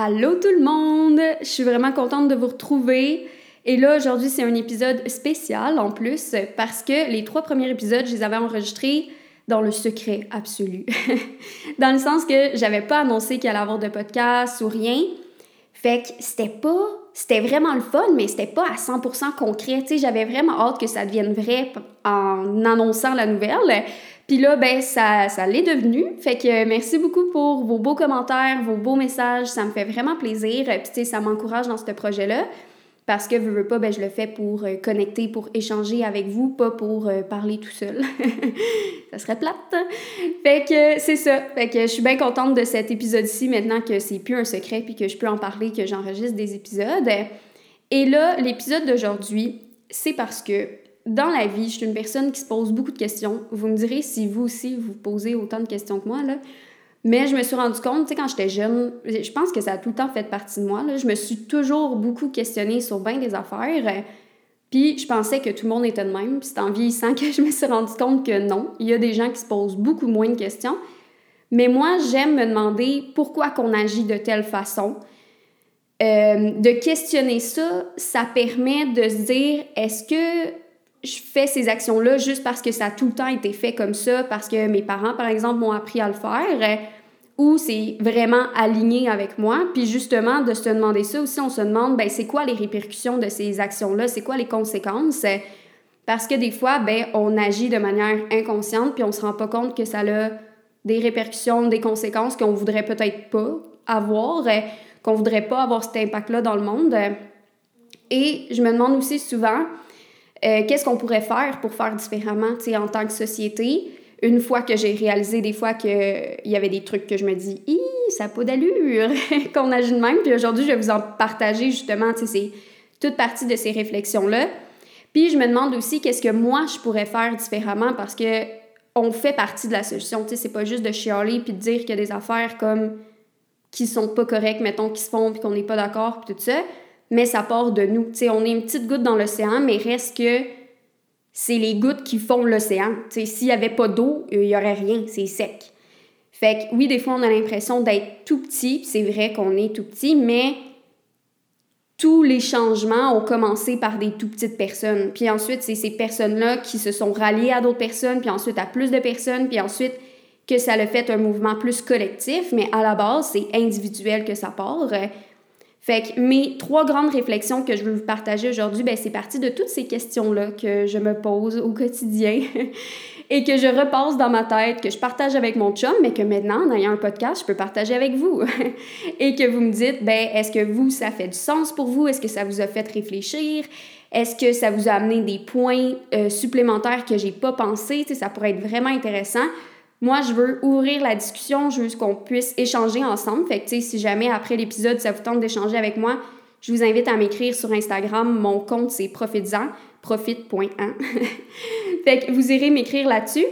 Allô tout le monde! Je suis vraiment contente de vous retrouver. Et là, aujourd'hui, c'est un épisode spécial en plus parce que les trois premiers épisodes, je les avais enregistrés dans le secret absolu. dans le sens que j'avais pas annoncé qu'il allait avoir de podcast ou rien. Fait que c'était pas. C'était vraiment le fun, mais c'était pas à 100% concret. Tu sais, j'avais vraiment hâte que ça devienne vrai en annonçant la nouvelle. Puis là, ben, ça, ça l'est devenu. Fait que merci beaucoup pour vos beaux commentaires, vos beaux messages. Ça me fait vraiment plaisir. Puis, tu sais, ça m'encourage dans ce projet-là. Parce que, veux, veux pas, ben, je le fais pour euh, connecter, pour échanger avec vous, pas pour euh, parler tout seul. ça serait plate. Fait que c'est ça. Fait que je suis bien contente de cet épisode-ci maintenant que c'est plus un secret puis que je peux en parler, que j'enregistre des épisodes. Et là, l'épisode d'aujourd'hui, c'est parce que dans la vie, je suis une personne qui se pose beaucoup de questions. Vous me direz si vous aussi vous posez autant de questions que moi, là. Mais je me suis rendu compte, tu sais, quand j'étais jeune, je pense que ça a tout le temps fait partie de moi. Là. Je me suis toujours beaucoup questionnée sur bien des affaires. Puis je pensais que tout le monde était de même. Puis c'est en vieillissant que je me suis rendu compte que non. Il y a des gens qui se posent beaucoup moins de questions. Mais moi, j'aime me demander pourquoi qu'on agit de telle façon. Euh, de questionner ça, ça permet de se dire, est-ce que je fais ces actions-là juste parce que ça a tout le temps été fait comme ça, parce que mes parents, par exemple, m'ont appris à le faire, euh, ou c'est vraiment aligné avec moi. Puis justement, de se demander ça aussi, on se demande, ben, c'est quoi les répercussions de ces actions-là, c'est quoi les conséquences? Parce que des fois, ben, on agit de manière inconsciente, puis on se rend pas compte que ça a des répercussions, des conséquences qu'on voudrait peut-être pas avoir, euh, qu'on voudrait pas avoir cet impact-là dans le monde. Et je me demande aussi souvent, euh, qu'est-ce qu'on pourrait faire pour faire différemment en tant que société? Une fois que j'ai réalisé des fois qu'il y avait des trucs que je me dis, ça n'a pas d'allure qu'on agit de même. Puis aujourd'hui, je vais vous en partager justement, c'est toute partie de ces réflexions-là. Puis je me demande aussi qu'est-ce que moi je pourrais faire différemment? Parce que on fait partie de la solution. Tu sais, c'est pas juste de chialer puis de dire qu'il y a des affaires comme qui sont pas correctes, mettons, qui se font puis qu'on n'est pas d'accord puis tout ça mais ça part de nous. sais, on est une petite goutte dans l'océan, mais reste que c'est les gouttes qui font l'océan. S'il n'y avait pas d'eau, il n'y aurait rien, c'est sec. Fait que oui, des fois, on a l'impression d'être tout petit, c'est vrai qu'on est tout petit, mais tous les changements ont commencé par des tout petites personnes. Puis ensuite, c'est ces personnes-là qui se sont ralliées à d'autres personnes, puis ensuite à plus de personnes, puis ensuite que ça a fait un mouvement plus collectif, mais à la base, c'est individuel que ça part. Fait que mes trois grandes réflexions que je veux vous partager aujourd'hui, ben, c'est parti de toutes ces questions-là que je me pose au quotidien et que je repasse dans ma tête, que je partage avec mon chum, mais que maintenant, en ayant un podcast, je peux partager avec vous. et que vous me dites, ben, est-ce que vous, ça fait du sens pour vous? Est-ce que ça vous a fait réfléchir? Est-ce que ça vous a amené des points euh, supplémentaires que j'ai pas pensé? ça pourrait être vraiment intéressant. Moi, je veux ouvrir la discussion, je veux qu'on puisse échanger ensemble. Fait que, si jamais après l'épisode, ça vous tente d'échanger avec moi, je vous invite à m'écrire sur Instagram. Mon compte, c'est profite.1. fait que vous irez m'écrire là-dessus.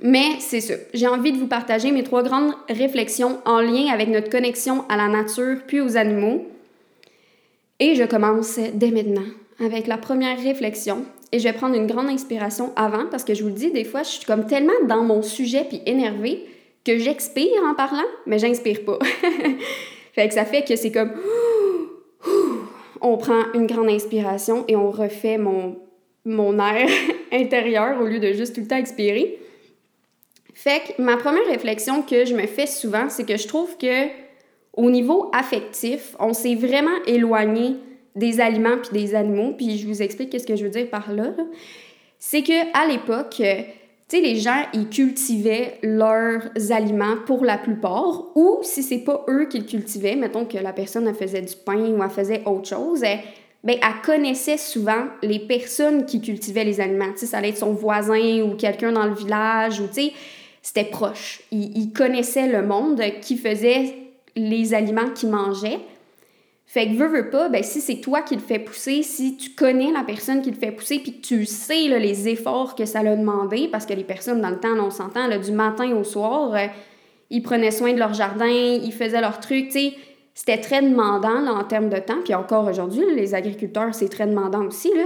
Mais c'est ça. J'ai envie de vous partager mes trois grandes réflexions en lien avec notre connexion à la nature puis aux animaux. Et je commence dès maintenant avec la première réflexion et je vais prendre une grande inspiration avant parce que je vous le dis, des fois, je suis comme tellement dans mon sujet puis énervée que j'expire en parlant, mais j'inspire pas. fait que ça fait que c'est comme on prend une grande inspiration et on refait mon, mon air intérieur au lieu de juste tout le temps expirer. Fait que ma première réflexion que je me fais souvent, c'est que je trouve que au niveau affectif, on s'est vraiment éloigné des aliments puis des animaux, puis je vous explique qu'est-ce que je veux dire par là. C'est que à l'époque, euh, tu sais, les gens, ils cultivaient leurs aliments pour la plupart, ou si c'est pas eux qui le cultivaient, mettons que la personne faisait du pain ou faisait autre chose, elle, ben, elle connaissait souvent les personnes qui cultivaient les aliments. Tu ça allait être son voisin ou quelqu'un dans le village, ou tu sais, c'était proche. Il, il connaissait le monde qui faisait les aliments qu'il mangeait. Fait que veux, veux pas, ben si c'est toi qui le fais pousser, si tu connais la personne qui le fait pousser, puis tu sais les efforts que ça a demandé, parce que les personnes dans le temps, on s'entend, du matin au soir, euh, ils prenaient soin de leur jardin, ils faisaient leurs trucs, tu sais, c'était très demandant en termes de temps, puis encore aujourd'hui, les agriculteurs, c'est très demandant aussi, là.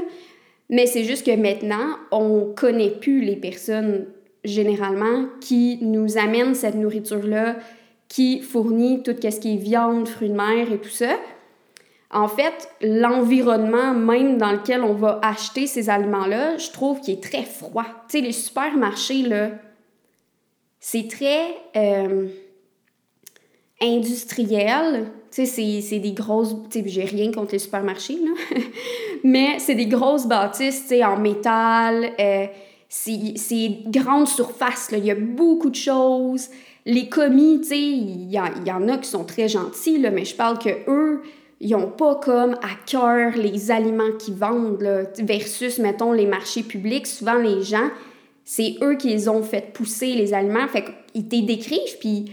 Mais c'est juste que maintenant, on connaît plus les personnes généralement qui nous amènent cette nourriture-là, qui fournit tout ce qui est viande, fruits de mer et tout ça. En fait, l'environnement même dans lequel on va acheter ces aliments-là, je trouve qu'il est très froid. Tu sais, les supermarchés, là, c'est très euh, industriel. Tu sais, c'est des grosses... Tu sais, j'ai rien contre les supermarchés, là. Mais c'est des grosses bâtisses, tu sais, en métal. Euh, c'est grande surface, là. Il y a beaucoup de choses. Les commis, tu sais, il y, y, en a qui sont très gentils, là, mais je parle que eux ils n'ont pas comme à cœur les aliments qu'ils vendent, là, versus, mettons, les marchés publics. Souvent, les gens, c'est eux qui les ont fait pousser, les aliments. Fait qu'ils te décrivent, puis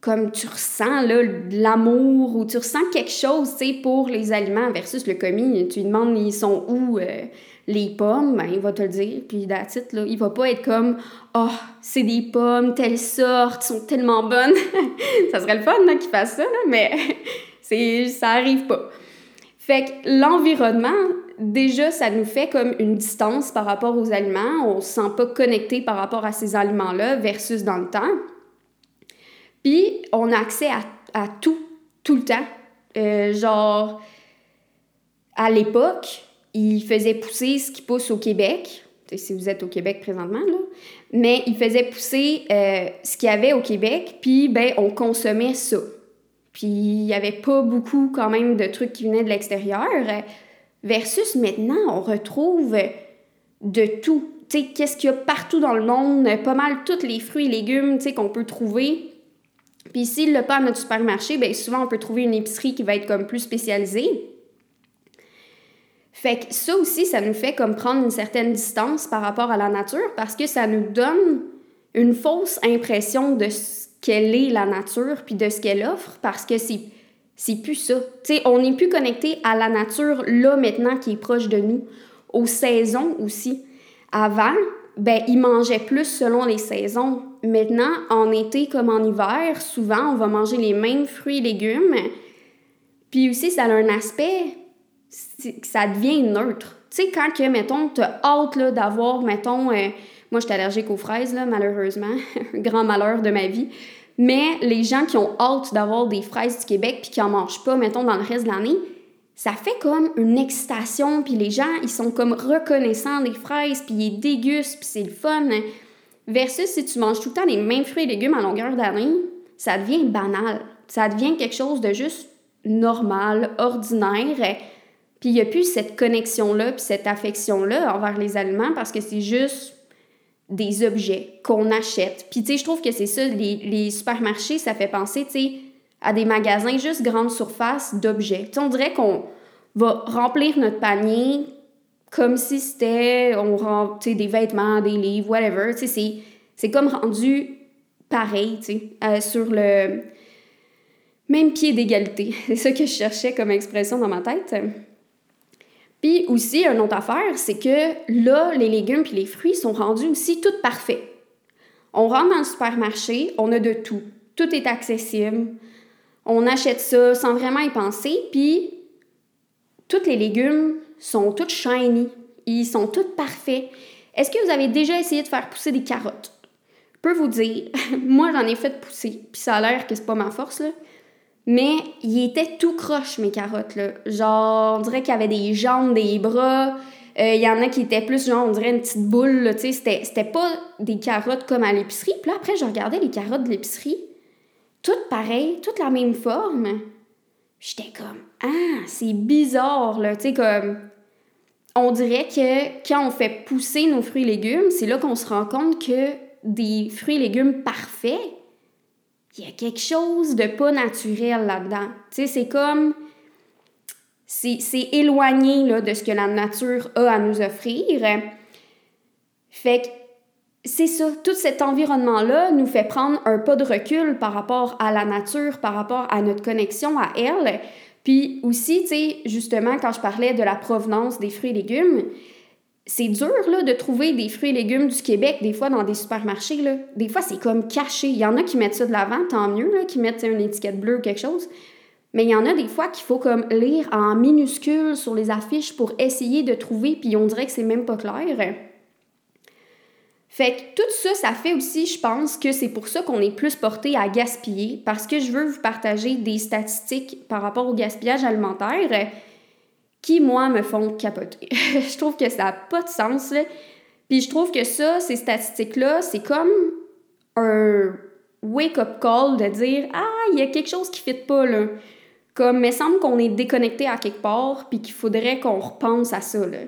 comme tu ressens là, l'amour ou tu ressens quelque chose, tu sais, pour les aliments versus le commis. Tu lui demandes, ils sont où euh, les pommes? Ben, il va te le dire. Puis, d'attitude, là, il va pas être comme, oh, c'est des pommes, telle sorte, sont tellement bonnes. ça serait le fun, là, qu'il fasse ça, là, mais c'est, ça arrive pas. Fait que l'environnement, déjà, ça nous fait comme une distance par rapport aux aliments. On se sent pas connecté par rapport à ces aliments-là versus dans le temps. Puis, on a accès à, à tout, tout le temps. Euh, genre, à l'époque, il faisait pousser ce qui pousse au Québec. Si vous êtes au Québec présentement, là. Mais il faisait pousser euh, ce qu'il y avait au Québec, puis ben, on consommait ça. Puis il n'y avait pas beaucoup quand même de trucs qui venaient de l'extérieur. Versus maintenant, on retrouve de tout. Tu sais, qu'est-ce qu'il y a partout dans le monde, pas mal tous les fruits et légumes, tu sais, qu'on peut trouver. Puis s'il le pas à notre supermarché, bien souvent on peut trouver une épicerie qui va être comme plus spécialisée. Fait que ça aussi, ça nous fait comme prendre une certaine distance par rapport à la nature parce que ça nous donne une fausse impression de qu'elle est la nature puis de ce qu'elle offre parce que c'est plus ça. On n'est plus connecté à la nature là maintenant qui est proche de nous, aux saisons aussi. Avant, ben ils mangeaient plus selon les saisons. Maintenant, en été comme en hiver, souvent on va manger les mêmes fruits et légumes. Puis aussi ça a un aspect ça devient neutre. Tu sais quand que mettons tu hâte d'avoir mettons euh, moi, je suis allergique aux fraises, là, malheureusement. Grand malheur de ma vie. Mais les gens qui ont hâte d'avoir des fraises du Québec puis qui en mangent pas, mettons, dans le reste de l'année, ça fait comme une excitation. Puis les gens, ils sont comme reconnaissants des fraises, puis ils dégustent, puis c'est le fun. Versus si tu manges tout le temps les mêmes fruits et légumes à longueur d'année, ça devient banal. Ça devient quelque chose de juste normal, ordinaire. Puis il n'y a plus cette connexion-là, puis cette affection-là envers les aliments parce que c'est juste des objets qu'on achète. Puis, tu sais, je trouve que c'est ça, les, les, supermarchés, ça fait penser, tu sais, à des magasins juste grande surface d'objets. Tu sais, on dirait qu'on va remplir notre panier comme si c'était, on remplit des vêtements, des livres, whatever. Tu sais, c'est comme rendu pareil, tu sais, euh, sur le même pied d'égalité. C'est ça que je cherchais comme expression dans ma tête. Puis aussi, une autre affaire, c'est que là, les légumes puis les fruits sont rendus aussi tout parfaits. On rentre dans le supermarché, on a de tout. Tout est accessible. On achète ça sans vraiment y penser, puis tous les légumes sont tous shiny. Ils sont tous parfaits. Est-ce que vous avez déjà essayé de faire pousser des carottes? Je peux vous dire, moi j'en ai fait pousser, puis ça a l'air que c'est pas ma force, là. Mais il était tout croche, mes carottes, là. Genre, on dirait qu'il y avait des jambes, des bras. Euh, il y en a qui étaient plus, genre, on dirait une petite boule, tu sais. C'était, pas des carottes comme à l'épicerie. Puis là, après, je regardais les carottes de l'épicerie. Toutes pareilles, toutes la même forme. J'étais comme, ah, c'est bizarre, là. Tu comme. On dirait que quand on fait pousser nos fruits et légumes, c'est là qu'on se rend compte que des fruits et légumes parfaits, il y a quelque chose de pas naturel là-dedans. Tu sais, c'est comme. C'est éloigné là, de ce que la nature a à nous offrir. Fait que c'est ça, tout cet environnement-là nous fait prendre un pas de recul par rapport à la nature, par rapport à notre connexion à elle. Puis aussi, tu sais, justement, quand je parlais de la provenance des fruits et légumes, c'est dur là, de trouver des fruits et légumes du Québec, des fois dans des supermarchés. Là. Des fois, c'est comme caché. Il y en a qui mettent ça de l'avant, tant mieux, là, qui mettent une étiquette bleue ou quelque chose. Mais il y en a des fois qu'il faut comme lire en minuscules sur les affiches pour essayer de trouver, puis on dirait que c'est même pas clair. Fait que tout ça, ça fait aussi, je pense, que c'est pour ça qu'on est plus porté à gaspiller, parce que je veux vous partager des statistiques par rapport au gaspillage alimentaire qui, moi, me font capoter. je trouve que ça n'a pas de sens, là. Puis je trouve que ça, ces statistiques-là, c'est comme un wake-up call de dire « Ah, il y a quelque chose qui ne fit pas, là. » Comme, il semble qu'on est déconnecté à quelque part, puis qu'il faudrait qu'on repense à ça, là.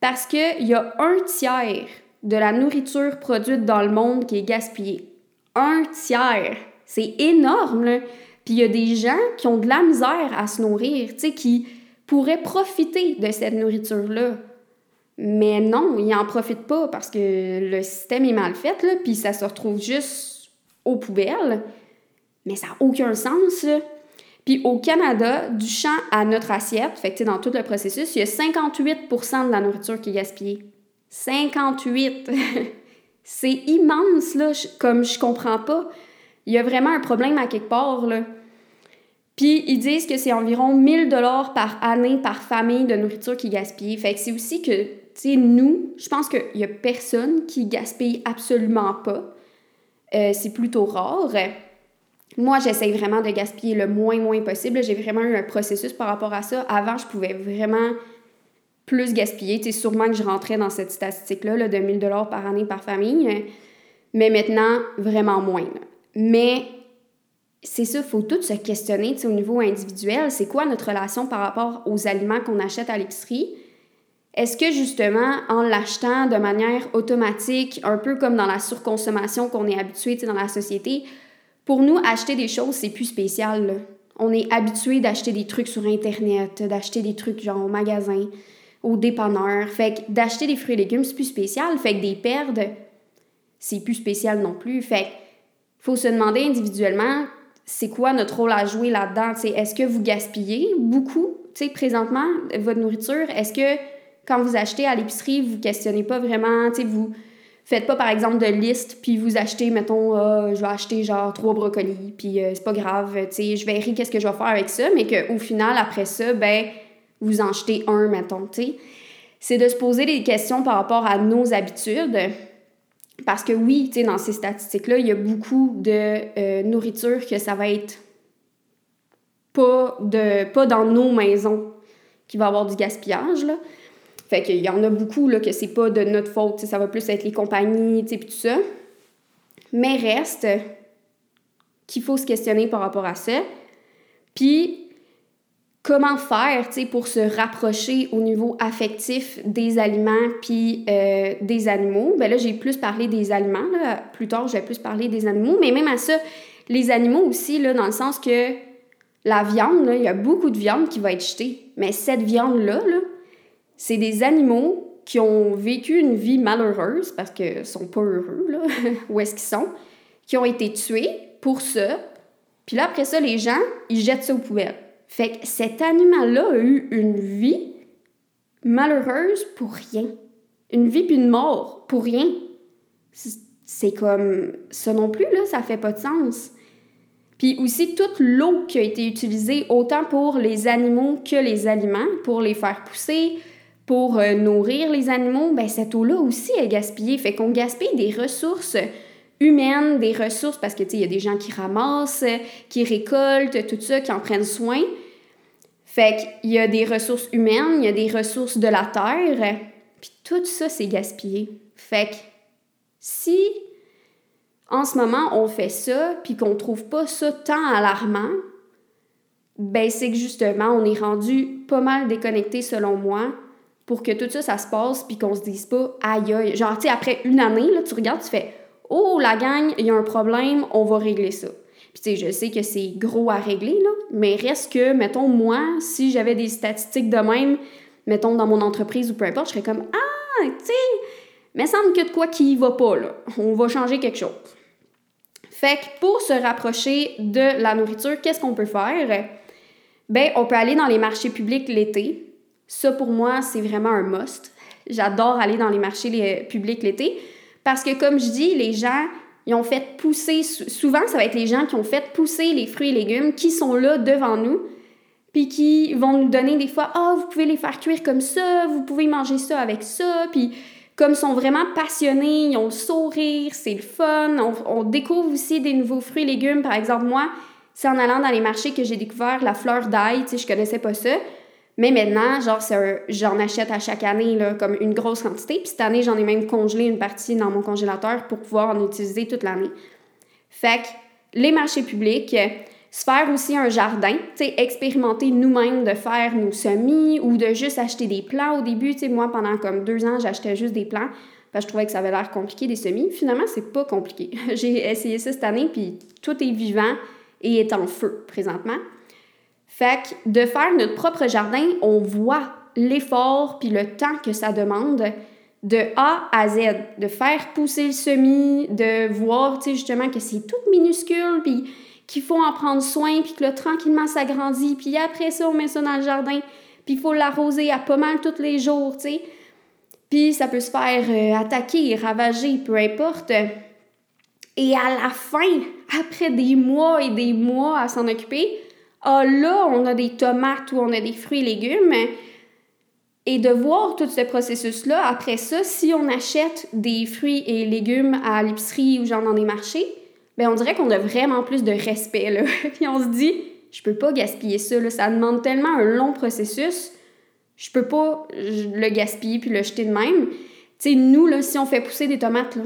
Parce qu'il y a un tiers de la nourriture produite dans le monde qui est gaspillée. Un tiers. C'est énorme, là. Puis il y a des gens qui ont de la misère à se nourrir, tu sais, qui pourraient profiter de cette nourriture-là. Mais non, ils n'en profitent pas parce que le système est mal fait, puis ça se retrouve juste aux poubelles. Mais ça n'a aucun sens. Puis au Canada, du champ à notre assiette, dans tout le processus, il y a 58% de la nourriture qui est gaspillée. 58%! c'est immense, là, comme je comprends pas. Il y a vraiment un problème à quelque part, là. Puis ils disent que c'est environ 1000 dollars par année par famille de nourriture qui est gaspillée. Fait que c'est aussi que, tu sais, nous, je pense qu'il y a personne qui gaspille absolument pas. Euh, c'est plutôt rare. Moi, j'essaye vraiment de gaspiller le moins, moins possible. J'ai vraiment eu un processus par rapport à ça. Avant, je pouvais vraiment plus gaspiller. Tu sûrement que je rentrais dans cette statistique-là là, de 1000 dollars par année par famille, mais maintenant, vraiment moins. Mais c'est ça, il faut tout se questionner au niveau individuel. C'est quoi notre relation par rapport aux aliments qu'on achète à l'épicerie? Est-ce que justement, en l'achetant de manière automatique, un peu comme dans la surconsommation qu'on est habitué dans la société, pour nous, acheter des choses, c'est plus spécial. On est habitué d'acheter des trucs sur Internet, d'acheter des trucs genre au magasin au dépanneur. Fait que d'acheter des fruits et légumes, c'est plus spécial. Fait que des pertes, c'est plus spécial non plus. Fait que faut se demander individuellement, c'est quoi notre rôle à jouer là-dedans? Est-ce que vous gaspillez beaucoup, présentement, votre nourriture? Est-ce que quand vous achetez à l'épicerie, vous questionnez pas vraiment, vous faites pas par exemple de liste puis vous achetez mettons ah, je vais acheter genre trois brocolis puis euh, c'est pas grave je verrai qu'est-ce que je vais faire avec ça mais qu'au final après ça ben vous en jetez un, mettons. C'est de se poser des questions par rapport à nos habitudes. Parce que oui, tu sais, dans ces statistiques-là, il y a beaucoup de euh, nourriture que ça va être pas, de, pas dans nos maisons qui va avoir du gaspillage, là. Fait qu'il y en a beaucoup, là, que c'est pas de notre faute, ça va plus être les compagnies, tu sais, tout ça. Mais reste qu'il faut se questionner par rapport à ça. Puis, comment faire pour se rapprocher au niveau affectif des aliments puis euh, des animaux. Ben là, j'ai plus parlé des aliments. Plus tard, je vais plus parler des animaux. Mais même à ça, les animaux aussi, là, dans le sens que la viande, il y a beaucoup de viande qui va être jetée. Mais cette viande-là, -là, c'est des animaux qui ont vécu une vie malheureuse parce qu'ils sont pas heureux, là, où est-ce qu'ils sont, qui ont été tués pour ça. Puis là, après ça, les gens, ils jettent ça aux poubelles. Fait que cet animal-là a eu une vie malheureuse pour rien. Une vie puis une mort pour rien. C'est comme ça non plus, là, ça fait pas de sens. Puis aussi toute l'eau qui a été utilisée autant pour les animaux que les aliments, pour les faire pousser, pour euh, nourrir les animaux, ben cette eau-là aussi est gaspillée. Fait qu'on gaspille des ressources humaines, des ressources, parce que, tu sais, il y a des gens qui ramassent, qui récoltent, tout ça, qui en prennent soin. Fait qu'il y a des ressources humaines, il y a des ressources de la terre, puis tout ça, c'est gaspillé. Fait que si en ce moment on fait ça, puis qu'on trouve pas ça tant alarmant, ben c'est que justement, on est rendu pas mal déconnecté selon moi pour que tout ça, ça se passe, puis qu'on se dise pas, aïe aïe. Genre, tu sais, après une année, là, tu regardes, tu fais, Oh, la gang, il y a un problème, on va régler ça. Puis tu sais, je sais que c'est gros à régler, là, mais reste que, mettons, moi, si j'avais des statistiques de même, mettons, dans mon entreprise ou peu importe, je serais comme Ah, tu sais, mais semble que de quoi qui va pas, là. On va changer quelque chose. Fait que pour se rapprocher de la nourriture, qu'est-ce qu'on peut faire? Ben, on peut aller dans les marchés publics l'été. Ça, pour moi, c'est vraiment un must. J'adore aller dans les marchés publics l'été parce que, comme je dis, les gens, ils ont fait pousser, souvent, ça va être les gens qui ont fait pousser les fruits et légumes qui sont là devant nous, puis qui vont nous donner des fois, ah, vous pouvez les faire cuire comme ça, vous pouvez manger ça avec ça, puis comme sont vraiment passionnés, ils ont le sourire, c'est le fun. On, découvre aussi des nouveaux fruits et légumes. Par exemple, moi, c'est en allant dans les marchés que j'ai découvert la fleur d'ail. Tu sais, je connaissais pas ça. Mais maintenant, genre, j'en achète à chaque année, là, comme une grosse quantité. Puis cette année, j'en ai même congelé une partie dans mon congélateur pour pouvoir en utiliser toute l'année. Fait que les marchés publics, se faire aussi un jardin, tu sais, expérimenter nous-mêmes de faire nos semis ou de juste acheter des plants au début. Tu sais, moi, pendant comme deux ans, j'achetais juste des plants parce que je trouvais que ça avait l'air compliqué, des semis. Finalement, c'est pas compliqué. J'ai essayé ça cette année, puis tout est vivant et est en feu présentement. Fait que de faire notre propre jardin, on voit l'effort puis le temps que ça demande de A à Z, de faire pousser le semis, de voir, tu justement que c'est tout minuscule, puis qu'il faut en prendre soin, puis que là, tranquillement, ça grandit, puis après ça, on met ça dans le jardin, puis il faut l'arroser à pas mal tous les jours, tu sais. Puis ça peut se faire euh, attaquer, ravager, peu importe. Et à la fin, après des mois et des mois à s'en occuper, ah là, on a des tomates ou on a des fruits et légumes. Et de voir tout ce processus-là, après ça, si on achète des fruits et légumes à l'épicerie ou genre dans des marchés, ben on dirait qu'on a vraiment plus de respect, là. Puis on se dit, je peux pas gaspiller ça, là. Ça demande tellement un long processus, je peux pas le gaspiller puis le jeter de même. Tu sais, nous, là, si on fait pousser des tomates, là,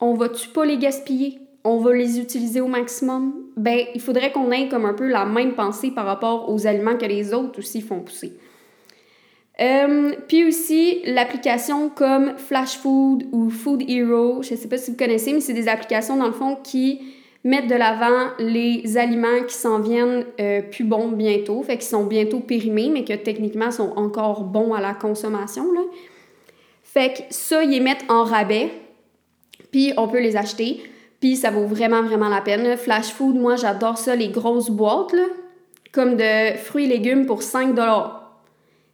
on va-tu pas les gaspiller? On va les utiliser au maximum? Ben, il faudrait qu'on ait comme un peu la même pensée par rapport aux aliments que les autres aussi font pousser. Euh, puis aussi, l'application comme Flash Food ou Food Hero, je ne sais pas si vous connaissez, mais c'est des applications dans le fond qui mettent de l'avant les aliments qui s'en viennent euh, plus bons bientôt, fait qu'ils sont bientôt périmés, mais que techniquement sont encore bons à la consommation. Là. Fait que ça, ils les mettent en rabais, puis on peut les acheter, puis ça vaut vraiment, vraiment la peine. Flash Food, moi, j'adore ça, les grosses boîtes, comme de fruits et légumes pour 5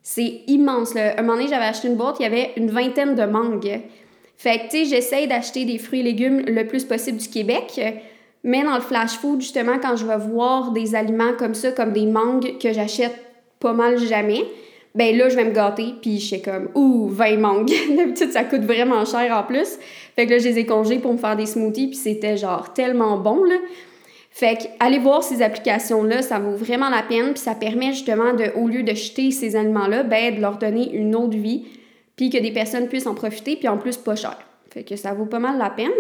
c'est immense. Là. Un moment donné, j'avais acheté une boîte, il y avait une vingtaine de mangues. Fait que, tu sais, j'essaye d'acheter des fruits et légumes le plus possible du Québec. Mais dans le flash food, justement, quand je vais voir des aliments comme ça, comme des mangues que j'achète pas mal jamais, ben là, je vais me gâter, puis je suis comme, ouh, 20 mangues. D'habitude, ça coûte vraiment cher en plus. Fait que là, je les ai congés pour me faire des smoothies, puis c'était genre tellement bon, là. Fait que allez voir ces applications-là, ça vaut vraiment la peine, puis ça permet justement de, au lieu de jeter ces aliments-là, ben, de leur donner une autre vie, puis que des personnes puissent en profiter, puis en plus pas cher. Fait que ça vaut pas mal la peine.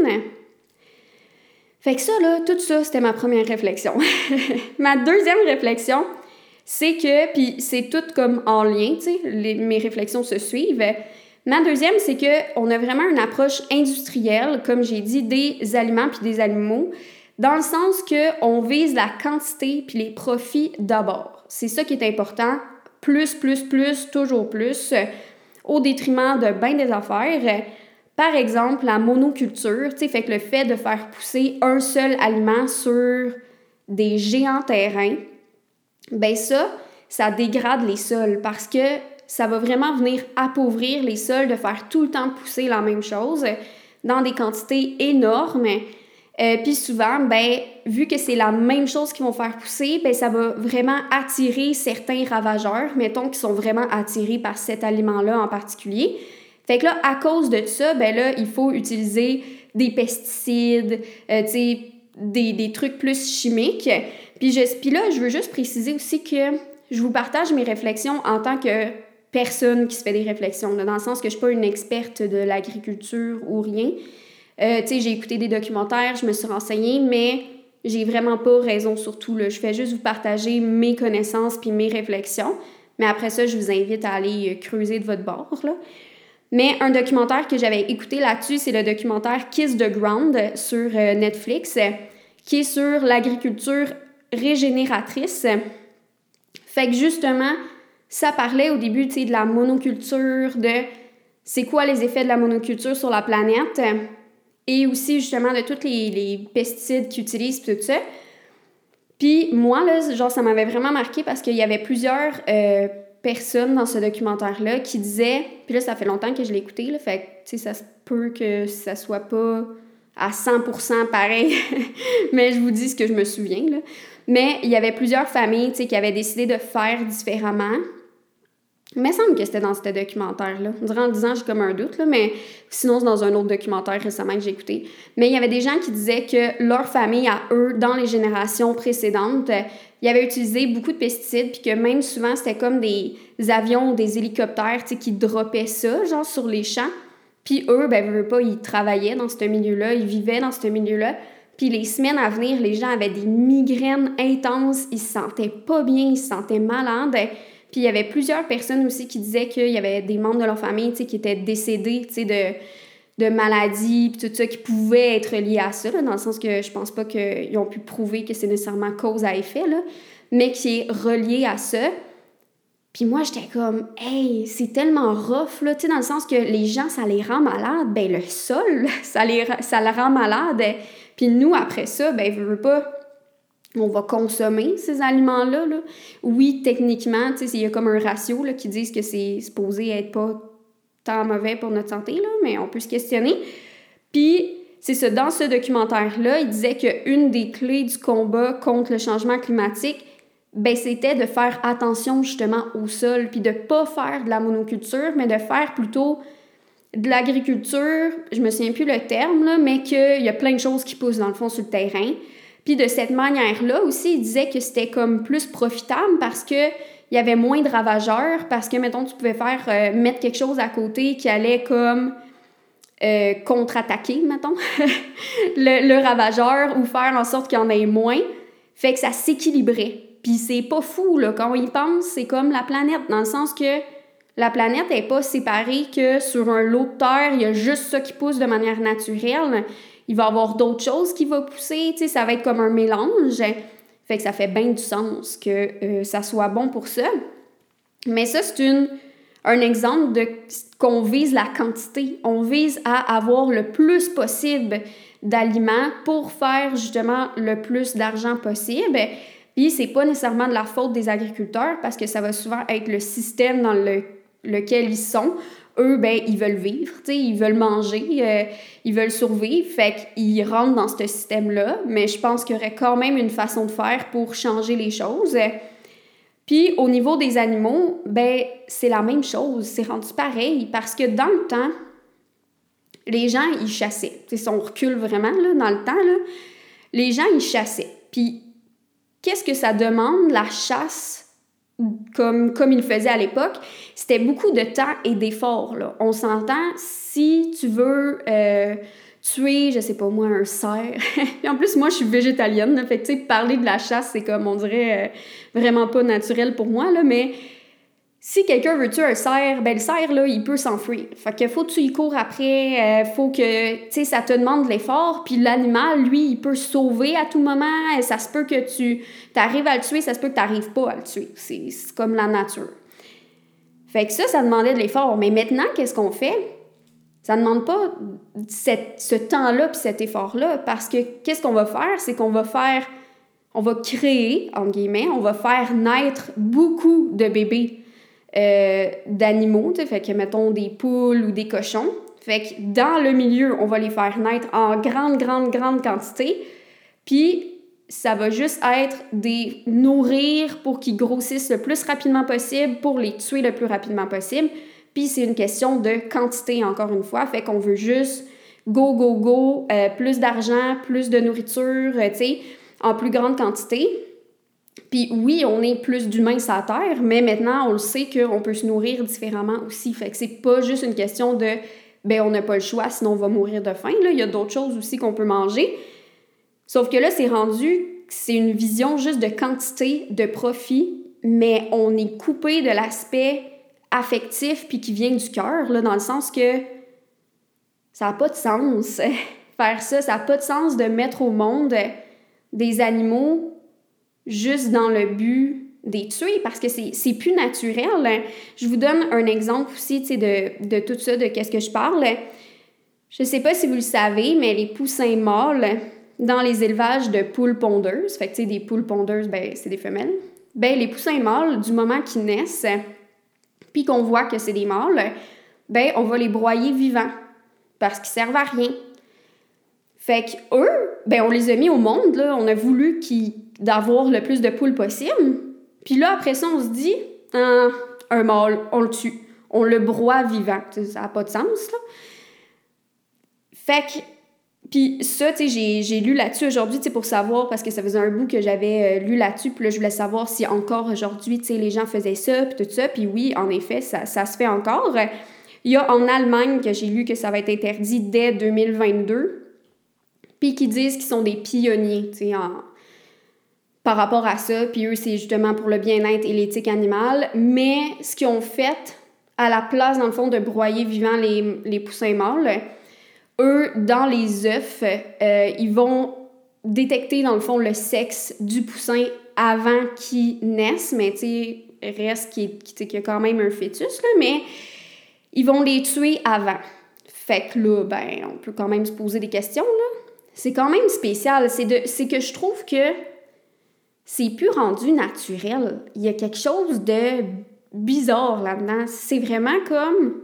Fait que ça, là, tout ça, c'était ma première réflexion. ma deuxième réflexion, c'est que, puis c'est tout comme en lien, tu sais, mes réflexions se suivent. Ma deuxième, c'est qu'on a vraiment une approche industrielle, comme j'ai dit, des aliments puis des animaux dans le sens que on vise la quantité puis les profits d'abord. C'est ça qui est important, plus plus plus, toujours plus au détriment de bien des affaires. Par exemple, la monoculture, tu sais, fait que le fait de faire pousser un seul aliment sur des géants terrains, ben ça, ça dégrade les sols parce que ça va vraiment venir appauvrir les sols de faire tout le temps pousser la même chose dans des quantités énormes euh, puis souvent, ben, vu que c'est la même chose qu'ils vont faire pousser, ben, ça va vraiment attirer certains ravageurs, mettons, qui sont vraiment attirés par cet aliment-là en particulier. Fait que là, à cause de ça, ben là, il faut utiliser des pesticides, euh, des, des, trucs plus chimiques. Puis, je, puis là, je veux juste préciser aussi que je vous partage mes réflexions en tant que personne qui se fait des réflexions, dans le sens que je suis pas une experte de l'agriculture ou rien. Euh, tu sais, j'ai écouté des documentaires, je me suis renseignée, mais j'ai vraiment pas raison sur tout. Là. Je fais juste vous partager mes connaissances puis mes réflexions. Mais après ça, je vous invite à aller euh, creuser de votre bord. Là. Mais un documentaire que j'avais écouté là-dessus, c'est le documentaire Kiss the Ground sur euh, Netflix, qui est sur l'agriculture régénératrice. Fait que justement, ça parlait au début de la monoculture, de c'est quoi les effets de la monoculture sur la planète et aussi justement de tous les, pesticides qu'ils utilisent, tout ça. Puis moi, là, genre, ça m'avait vraiment marqué parce qu'il y avait plusieurs euh, personnes dans ce documentaire-là qui disaient, puis là, ça fait longtemps que je l'ai écouté, là, fait que, tu sais, ça peut que ça soit pas à 100% pareil, mais je vous dis ce que je me souviens, là. Mais il y avait plusieurs familles, qui avaient décidé de faire différemment. Il me semble que c'était dans ce documentaire-là. Dirait en disant, j'ai comme un doute, là, mais sinon, c'est dans un autre documentaire récemment que j'ai écouté. Mais il y avait des gens qui disaient que leur famille, à eux, dans les générations précédentes, ils avaient utilisé beaucoup de pesticides, puis que même souvent, c'était comme des avions ou des hélicoptères qui droppaient ça, genre sur les champs. Puis eux, ben, veux pas, ils travaillaient dans ce milieu-là, ils vivaient dans ce milieu-là. Puis les semaines à venir, les gens avaient des migraines intenses, ils se sentaient pas bien, ils se sentaient malades. Puis il y avait plusieurs personnes aussi qui disaient qu'il y avait des membres de leur famille qui étaient décédés de, de maladies, puis tout ça, qui pouvaient être liés à ça, dans le sens que je pense pas qu'ils ont pu prouver que c'est nécessairement cause à effet, là, mais qui est relié à ça. Puis moi, j'étais comme, hey, c'est tellement rough, là, dans le sens que les gens, ça les rend malades. Ben, le sol, ça les, ça les rend malades. Puis nous, après ça, ben, je veux pas, on va consommer ces aliments-là. Là. Oui, techniquement, tu sais, il y a comme un ratio là, qui dit que c'est supposé être pas tant mauvais pour notre santé, là, mais on peut se questionner. Puis, c'est ça, dans ce documentaire-là, il disait qu'une des clés du combat contre le changement climatique, ben, c'était de faire attention justement au sol, puis de pas faire de la monoculture, mais de faire plutôt de l'agriculture, je me souviens plus le terme, là, mais qu'il y a plein de choses qui poussent dans le fond sur le terrain. Puis de cette manière-là aussi, il disait que c'était comme plus profitable parce que il y avait moins de ravageurs, parce que, mettons, tu pouvais faire euh, mettre quelque chose à côté qui allait comme euh, contre-attaquer, mettons, le, le, ravageur ou faire en sorte qu'il y en ait moins. Fait que ça s'équilibrait. Puis c'est pas fou, là, quand on y pense, c'est comme la planète, dans le sens que la planète n'est pas séparée que sur un lot de terre, il y a juste ça qui pousse de manière naturelle il va y avoir d'autres choses qui vont pousser, tu sais, ça va être comme un mélange. Fait que ça fait bien du sens que euh, ça soit bon pour ça. Mais ça, c'est un exemple de qu'on vise la quantité. On vise à avoir le plus possible d'aliments pour faire justement le plus d'argent possible. Puis c'est pas nécessairement de la faute des agriculteurs parce que ça va souvent être le système dans le, lequel ils sont eux, ben, ils veulent vivre, ils veulent manger, euh, ils veulent survivre, fait qu'ils rentrent dans ce système-là, mais je pense qu'il y aurait quand même une façon de faire pour changer les choses. Puis au niveau des animaux, ben, c'est la même chose, c'est rendu pareil, parce que dans le temps, les gens, ils chassaient. si on recule vraiment dans le temps, les gens, ils chassaient. Puis qu'est-ce que ça demande, la chasse comme, comme il faisait à l'époque, c'était beaucoup de temps et d'efforts. On s'entend, si tu veux euh, tuer, je sais pas moi, un cerf. et en plus, moi, je suis végétalienne, fait que, parler de la chasse, c'est comme, on dirait, euh, vraiment pas naturel pour moi, là, mais si quelqu'un veut tuer un cerf, ben le cerf, là, il peut s'enfuir. Fait que faut que tu y cours après, euh, faut que, tu sais, ça te demande de l'effort, puis l'animal, lui, il peut se sauver à tout moment, ça se peut que tu arrives à le tuer, ça se peut que tu n'arrives pas à le tuer. C'est comme la nature. Fait que ça, ça demandait de l'effort. Mais maintenant, qu'est-ce qu'on fait? Ça ne demande pas ce temps-là puis cet effort-là, parce que qu'est-ce qu'on va faire? C'est qu'on va faire, on va créer, entre guillemets, on va faire naître beaucoup de bébés euh, d'animaux, fait que mettons des poules ou des cochons. Fait que dans le milieu, on va les faire naître en grande, grande, grande quantité. Puis ça va juste être des nourrir pour qu'ils grossissent le plus rapidement possible, pour les tuer le plus rapidement possible. Puis c'est une question de quantité, encore une fois. Fait qu'on veut juste go, go, go, euh, plus d'argent, plus de nourriture, euh, tu sais, en plus grande quantité. Puis oui, on est plus d'humains sur la Terre, mais maintenant, on le sait qu'on peut se nourrir différemment aussi. Fait que c'est pas juste une question de, ben on n'a pas le choix, sinon on va mourir de faim. Là. Il y a d'autres choses aussi qu'on peut manger. Sauf que là, c'est rendu, c'est une vision juste de quantité, de profit, mais on est coupé de l'aspect affectif puis qui vient du cœur, dans le sens que ça n'a pas de sens faire ça. Ça n'a pas de sens de mettre au monde des animaux juste dans le but des tuer parce que c'est plus naturel. Je vous donne un exemple aussi de, de tout ça, de qu'est-ce que je parle. Je sais pas si vous le savez, mais les poussins mâles dans les élevages de poules pondeuses, fait que des poules pondeuses, ben, c'est des femelles, ben, les poussins mâles, du moment qu'ils naissent, puis qu'on voit que c'est des mâles, ben, on va les broyer vivants parce qu'ils servent à rien. Fait que eux, ben, on les a mis au monde, là, on a voulu d'avoir le plus de poules possible. Puis là, après ça, on se dit, ah, un mâle, on le tue. On le broie vivant. Ça n'a pas de sens, là. Fait que puis ça, tu sais, j'ai lu là-dessus aujourd'hui, tu pour savoir, parce que ça faisait un bout que j'avais euh, lu là-dessus, puis là, je voulais savoir si encore aujourd'hui, tu les gens faisaient ça, puis tout ça. Puis oui, en effet, ça, ça se fait encore. Il y a en Allemagne que j'ai lu que ça va être interdit dès 2022, puis qui disent qu'ils sont des pionniers, tu sais, par rapport à ça. Puis eux, c'est justement pour le bien-être et l'éthique animale. Mais ce qu'ils ont fait, à la place, dans le fond, de broyer vivant les, les poussins mâles, eux, dans les œufs, euh, ils vont détecter, dans le fond, le sexe du poussin avant qu'il naisse, mais tu sais, reste qu'il y a quand même un fœtus, là, mais ils vont les tuer avant. Fait que là, ben, on peut quand même se poser des questions, là. C'est quand même spécial. C'est que je trouve que c'est plus rendu naturel. Il y a quelque chose de bizarre là-dedans. C'est vraiment comme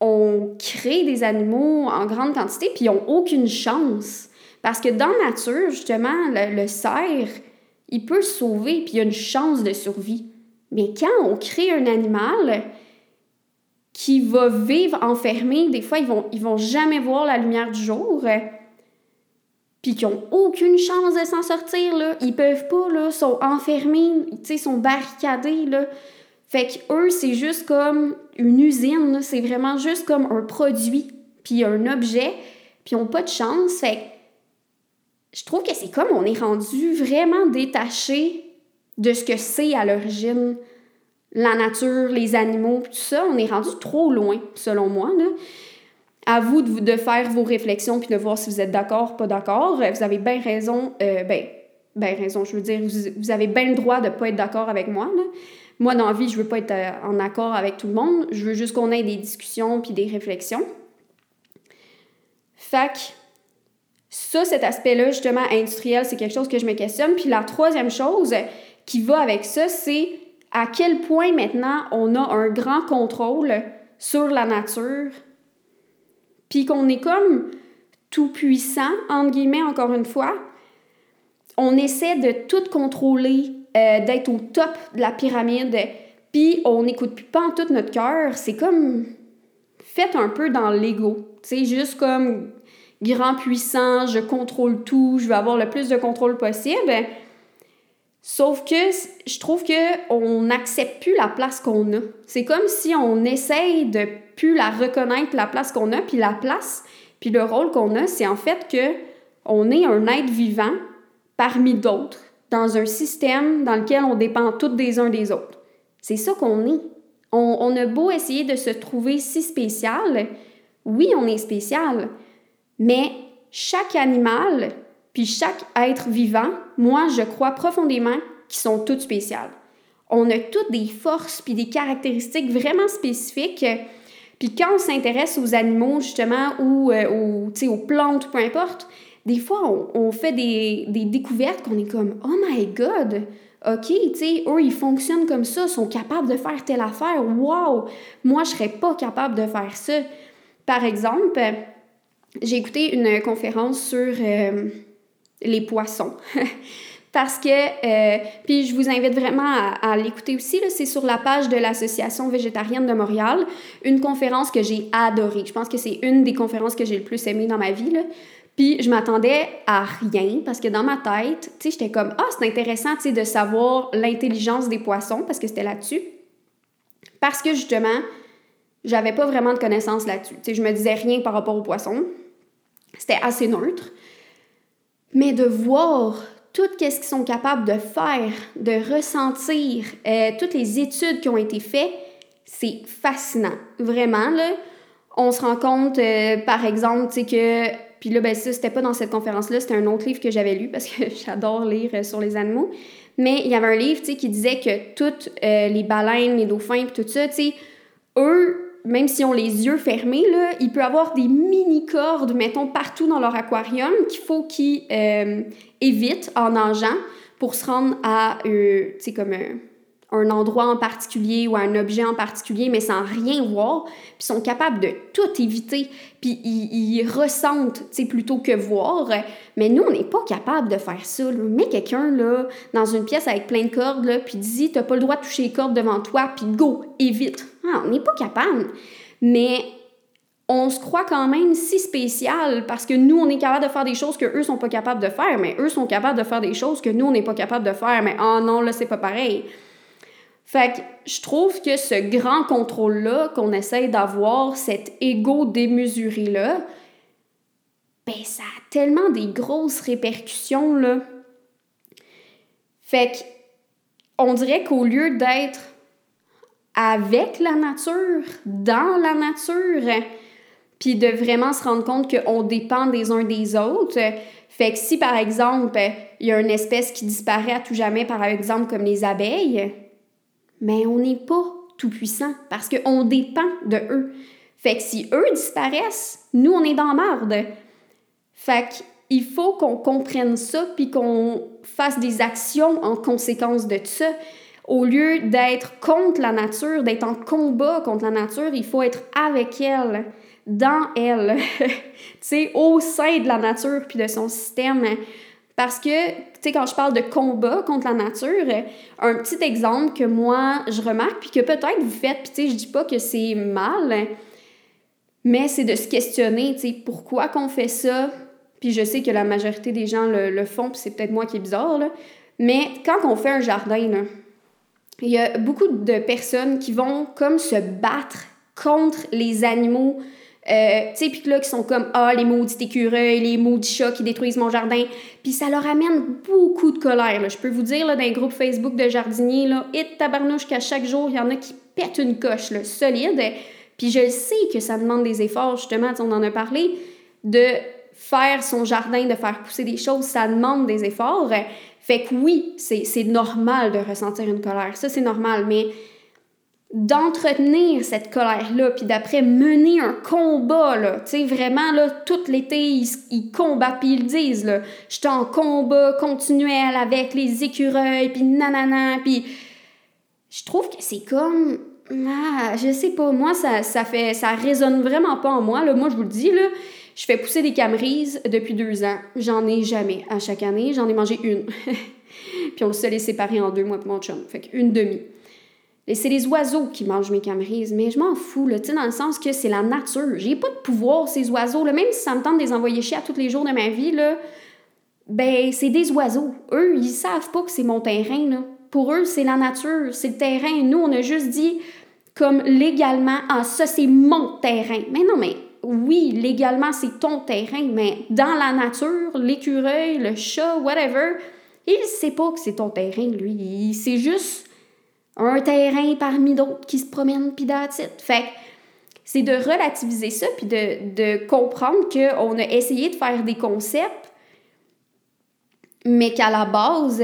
on crée des animaux en grande quantité, puis ils n'ont aucune chance. Parce que dans la nature, justement, le, cerf, il peut sauver, puis il a une chance de survie. Mais quand on crée un animal qui va vivre enfermé, des fois, ils vont, ils vont jamais voir la lumière du jour, puis qui n'ont aucune chance de s'en sortir, là. Ils peuvent pas, là, sont enfermés, tu sont barricadés, là. Fait que eux, c'est juste comme une usine, c'est vraiment juste comme un produit, puis un objet, puis ils n'ont pas de chance. Fait je trouve que c'est comme on est rendu vraiment détaché de ce que c'est à l'origine la nature, les animaux, tout ça. On est rendu trop loin, selon moi. Là. À vous de, faire vos réflexions puis de voir si vous êtes d'accord, pas d'accord. Vous avez bien raison. Euh, ben, ben raison, je veux dire, vous, vous avez bien le droit de pas être d'accord avec moi. Là. Moi, dans la vie, je veux pas être euh, en accord avec tout le monde. Je veux juste qu'on ait des discussions puis des réflexions. Fait ça, cet aspect-là, justement, industriel, c'est quelque chose que je me questionne. Puis la troisième chose qui va avec ça, c'est à quel point maintenant on a un grand contrôle sur la nature, puis qu'on est comme tout puissant, entre guillemets, encore une fois. On essaie de tout contrôler, euh, d'être au top de la pyramide, puis on n'écoute plus pas en tout notre cœur. C'est comme fait un peu dans l'ego. C'est juste comme grand puissant, je contrôle tout, je veux avoir le plus de contrôle possible. Sauf que je trouve que on n'accepte plus la place qu'on a. C'est comme si on essaye de plus la reconnaître la place qu'on a, puis la place, puis le rôle qu'on a, c'est en fait que on est un être vivant parmi d'autres dans un système dans lequel on dépend toutes des uns des autres. C'est ça qu'on est. On, a beau essayer de se trouver si spécial, oui, on est spécial, mais chaque animal, puis chaque être vivant, moi, je crois profondément qu'ils sont toutes spéciales. On a toutes des forces puis des caractéristiques vraiment spécifiques. Puis quand on s'intéresse aux animaux, justement, ou euh, aux, aux plantes, peu importe, des fois, on, fait des, découvertes qu'on est comme Oh my God! OK, tu sais, eux, ils fonctionnent comme ça, sont capables de faire telle affaire. Wow! Moi, je serais pas capable de faire ça. Par exemple, j'ai écouté une conférence sur euh, les poissons. Parce que, euh, puis je vous invite vraiment à, l'écouter aussi, c'est sur la page de l'Association végétarienne de Montréal, une conférence que j'ai adorée. Je pense que c'est une des conférences que j'ai le plus aimée dans ma vie. Là. Puis je m'attendais à rien parce que dans ma tête, tu sais, j'étais comme ah, c'est intéressant, de savoir l'intelligence des poissons parce que c'était là-dessus. Parce que justement, j'avais pas vraiment de connaissances là-dessus. Tu sais, je me disais rien par rapport aux poissons. C'était assez neutre. Mais de voir tout ce qu'ils sont capables de faire, de ressentir, euh, toutes les études qui ont été faites, c'est fascinant. Vraiment, là, on se rend compte, euh, par exemple, tu sais, que puis là, ben ça, c'était pas dans cette conférence-là, c'était un autre livre que j'avais lu parce que j'adore lire euh, sur les animaux. Mais il y avait un livre, tu sais, qui disait que toutes les baleines, les dauphins, tout ça, tu sais, eux, même s'ils ont les yeux fermés, là, il peut avoir des mini-cordes, mettons, partout dans leur aquarium qu'il faut qu'ils euh, évitent en nageant pour se rendre à, sais, comme un endroit en particulier ou un objet en particulier, mais sans rien voir, puis sont capables de tout éviter, puis ils, ils ressentent, plutôt que voir. Mais nous, on n'est pas capable de faire ça. Là. Mets quelqu'un, dans une pièce avec plein de cordes, puis dis, t'as pas le droit de toucher les cordes devant toi, puis go, évite. Ah, on n'est pas capable. Mais on se croit quand même si spécial parce que nous, on est capable de faire des choses que eux sont pas capables de faire, mais eux sont capables de faire des choses que nous, on n'est pas capable de faire. Mais oh non, là, c'est pas pareil. Fait que je trouve que ce grand contrôle-là qu'on essaye d'avoir, cet ego démesuré-là, ben ça a tellement des grosses répercussions, là. Fait que on dirait qu'au lieu d'être avec la nature, dans la nature, puis de vraiment se rendre compte qu'on dépend des uns des autres. Fait que si, par exemple, il y a une espèce qui disparaît à tout jamais, par exemple, comme les abeilles, mais on n'est pas tout puissant parce qu'on dépend de eux. Fait que si eux disparaissent, nous, on est dans merde. Fait qu'il faut qu'on comprenne ça puis qu'on fasse des actions en conséquence de ça. Au lieu d'être contre la nature, d'être en combat contre la nature, il faut être avec elle, dans elle, tu sais, au sein de la nature puis de son système. Parce que, tu sais, quand je parle de combat contre la nature, un petit exemple que moi, je remarque, puis que peut-être vous faites, puis tu sais, je dis pas que c'est mal, mais c'est de se questionner, tu sais, pourquoi qu'on fait ça? Puis je sais que la majorité des gens le, font, puis c'est peut-être moi qui est bizarre. Mais quand on fait un jardin, là, il y a beaucoup de personnes qui vont comme se battre contre les animaux euh, tu sais, puis là, qui sont comme, ah, les maudits écureuils, les maudits chats qui détruisent mon jardin. Puis ça leur amène beaucoup de colère. Je peux vous dire, là, dans les groupes Facebook de jardiniers, là, et tabarnouche qu'à chaque jour, il y en a qui pètent une coche, là, solide. Puis je sais que ça demande des efforts, justement, on en a parlé, de faire son jardin, de faire pousser des choses, ça demande des efforts. Fait que oui, c'est normal de ressentir une colère. Ça, c'est normal. Mais d'entretenir cette colère-là, puis d'après mener un combat, là, tu sais, vraiment, là, tout l'été, ils, combattent, puis ils disent, là, j'étais en combat continuel avec les écureuils, puis nanana, puis je trouve que c'est comme, ah, je sais pas, moi, ça, ça fait, ça résonne vraiment pas en moi, là, moi, je vous le dis, là, je fais pousser des camerises depuis deux ans, j'en ai jamais, à chaque année, j'en ai mangé une, puis on se les séparé en deux, mois pour mon chum, fait qu'une demi. Et c'est les oiseaux qui mangent mes camerises, mais je m'en fous, là, dans le sens que c'est la nature. J'ai pas de pouvoir, ces oiseaux, même si ça me tente de les envoyer chier à tous les jours de ma vie, là, ben, c'est des oiseaux. Eux, ils savent pas que c'est mon terrain, là. Pour eux, c'est la nature, c'est le terrain. Nous, on a juste dit, comme légalement, ah, ça, c'est mon terrain. Mais non, mais oui, légalement, c'est ton terrain, mais dans la nature, l'écureuil, le chat, whatever, il sait pas que c'est ton terrain, lui. C'est juste un terrain parmi d'autres qui se promènent, puis that's Fait c'est de relativiser ça, puis de, de comprendre qu'on a essayé de faire des concepts, mais qu'à la base,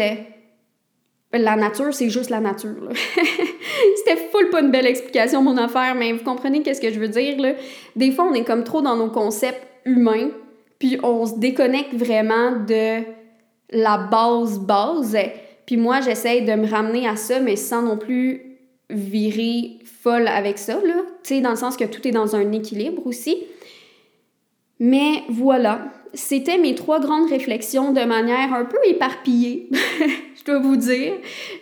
la nature, c'est juste la nature. C'était full pas une belle explication, mon affaire, mais vous comprenez qu'est-ce que je veux dire. Là? Des fois, on est comme trop dans nos concepts humains, puis on se déconnecte vraiment de la base base. Puis moi, j'essaye de me ramener à ça, mais sans non plus virer folle avec ça. Tu sais, dans le sens que tout est dans un équilibre aussi. Mais voilà, c'était mes trois grandes réflexions de manière un peu éparpillée, je dois vous dire.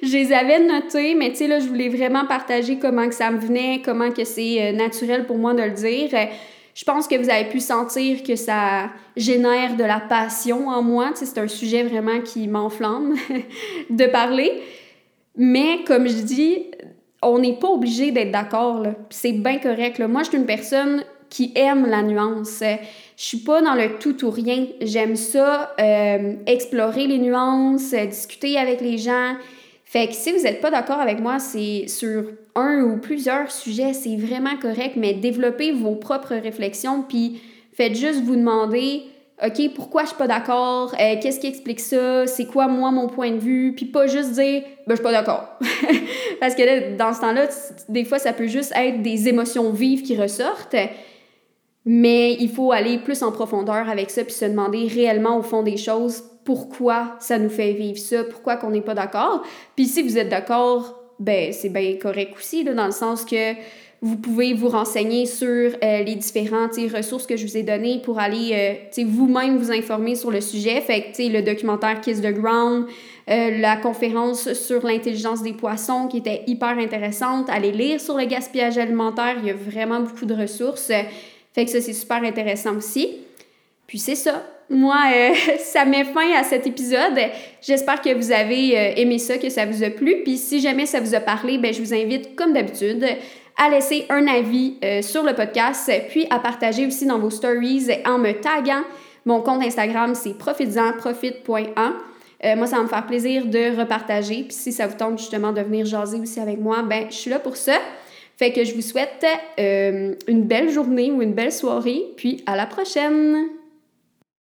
Je les avais notées, mais tu sais, là, je voulais vraiment partager comment que ça me venait, comment que c'est euh, naturel pour moi de le dire. Je pense que vous avez pu sentir que ça génère de la passion en moi. c'est un sujet vraiment qui m'enflamme de parler. Mais comme je dis, on n'est pas obligé d'être d'accord. C'est bien correct. Moi, je suis une personne qui aime la nuance. Je suis pas dans le tout ou rien. J'aime ça, euh, explorer les nuances, discuter avec les gens. Fait que si vous n'êtes pas d'accord avec moi, c'est sur un ou plusieurs sujets, c'est vraiment correct, mais développez vos propres réflexions, puis faites juste vous demander, OK, pourquoi je suis pas d'accord? Euh, qu'est-ce qui explique ça? C'est quoi, moi, mon point de vue? Puis pas juste dire, ben, je suis pas d'accord. Parce que dans ce temps-là, des fois, ça peut juste être des émotions vives qui ressortent. Mais il faut aller plus en profondeur avec ça, puis se demander réellement au fond des choses pourquoi ça nous fait vivre ça, pourquoi qu'on n'est pas d'accord. Puis si vous êtes d'accord, ben c'est bien correct aussi, dans le sens que vous pouvez vous renseigner sur euh, les différentes ressources que je vous ai données pour aller euh, vous-même vous informer sur le sujet. Fait que le documentaire Kiss the Ground, euh, la conférence sur l'intelligence des poissons qui était hyper intéressante. Allez lire sur le gaspillage alimentaire, il y a vraiment beaucoup de ressources. Fait que ça, c'est super intéressant aussi. Puis c'est ça. Moi, ça met fin à cet épisode. J'espère que vous avez aimé ça, que ça vous a plu. Puis si jamais ça vous a parlé, ben, je vous invite, comme d'habitude, à laisser un avis euh, sur le podcast, puis à partager aussi dans vos stories en me taguant. Mon compte Instagram, c'est profites-en, profite.1. Euh, moi, ça va me faire plaisir de repartager. Puis si ça vous tente justement de venir jaser aussi avec moi, ben je suis là pour ça. Fait que je vous souhaite euh, une belle journée ou une belle soirée, puis à la prochaine!